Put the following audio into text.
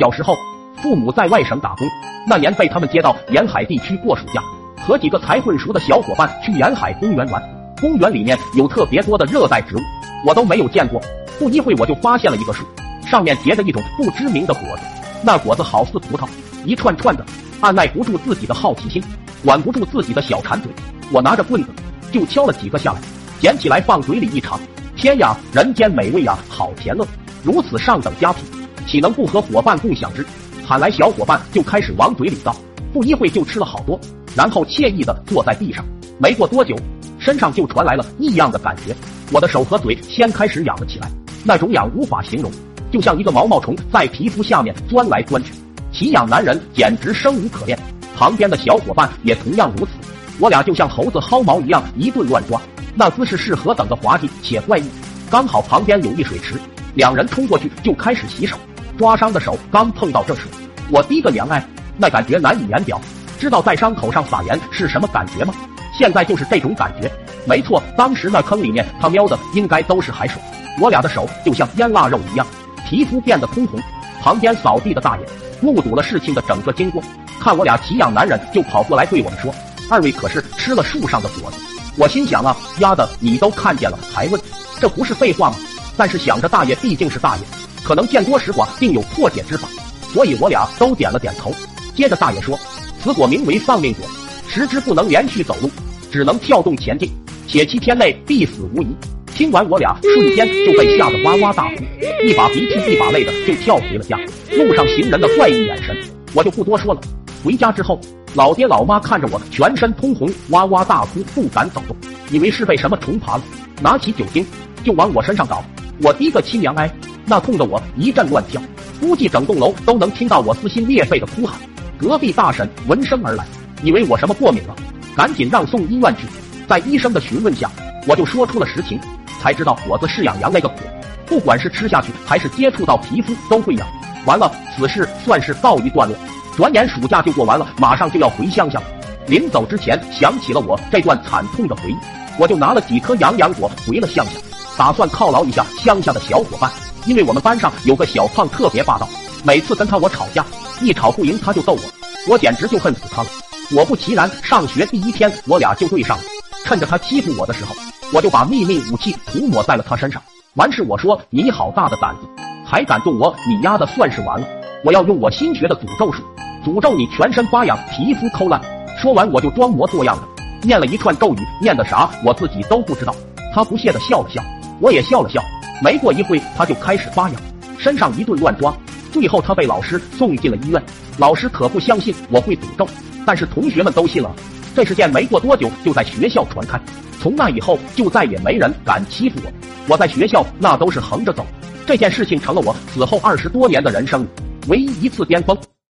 小时候，父母在外省打工，那年被他们接到沿海地区过暑假，和几个才混熟的小伙伴去沿海公园玩。公园里面有特别多的热带植物，我都没有见过。不一会我就发现了一个树，上面结着一种不知名的果子，那果子好似葡萄，一串串的。按耐不住自己的好奇心，管不住自己的小馋嘴，我拿着棍子就敲了几个下来，捡起来放嘴里一尝，天呀，人间美味呀，好甜乐！如此上等佳品，岂能不和伙伴共享之？喊来小伙伴就开始往嘴里倒，不一会就吃了好多，然后惬意的坐在地上。没过多久，身上就传来了异样的感觉，我的手和嘴先开始痒了起来，那种痒无法形容，就像一个毛毛虫在皮肤下面钻来钻去。奇痒男人简直生无可恋，旁边的小伙伴也同样如此。我俩就像猴子薅毛一样一顿乱抓，那姿势是何等的滑稽且怪异。刚好旁边有一水池，两人冲过去就开始洗手。抓伤的手刚碰到这水，我滴个娘哎，那感觉难以言表。知道在伤口上撒盐是什么感觉吗？现在就是这种感觉。没错，当时那坑里面他喵的应该都是海水。我俩的手就像腌腊肉一样，皮肤变得通红。旁边扫地的大爷。目睹了事情的整个经过，看我俩奇痒男人就跑过来对我们说：“二位可是吃了树上的果子？”我心想啊，丫的，你都看见了还问，这不是废话吗？但是想着大爷毕竟是大爷，可能见多识广，定有破解之法，所以我俩都点了点头。接着大爷说：“此果名为丧命果，食之不能连续走路，只能跳动前进，且七天内必死无疑。”听完，我俩瞬间就被吓得哇哇大哭，一把鼻涕一把泪的就跳回了家。路上行人的怪异眼神，我就不多说了。回家之后，老爹老妈看着我全身通红，哇哇大哭，不敢走动，以为是被什么虫爬了，拿起酒精就往我身上倒。我滴个亲娘哎，那痛得我一阵乱跳，估计整栋楼都能听到我撕心裂肺的哭喊。隔壁大婶闻声而来，以为我什么过敏了，赶紧让送医院去。在医生的询问下，我就说出了实情。才知道果子是痒痒那个果，不管是吃下去还是接触到皮肤都会痒。完了，此事算是告一段落。转眼暑假就过完了，马上就要回乡下了。临走之前，想起了我这段惨痛的回忆，我就拿了几颗痒痒果回了乡下，打算犒劳一下乡下的小伙伴。因为我们班上有个小胖特别霸道，每次跟他我吵架，一吵不赢他就揍我，我简直就恨死他了。果不其然，上学第一天我俩就对上了。趁着他欺负我的时候。我就把秘密武器涂抹在了他身上。完事我说：“你好大的胆子，还敢动我！你丫的算是完了！我要用我新学的诅咒术，诅咒你全身发痒，皮肤抠烂。”说完我就装模作样的念了一串咒语，念的啥我自己都不知道。他不屑的笑了笑，我也笑了笑。没过一会，他就开始发痒，身上一顿乱抓，最后他被老师送进了医院。老师可不相信我会诅咒，但是同学们都信了。这事件没过多久就在学校传开。从那以后，就再也没人敢欺负我。我在学校那都是横着走。这件事情成了我此后二十多年的人生唯一一次巅峰。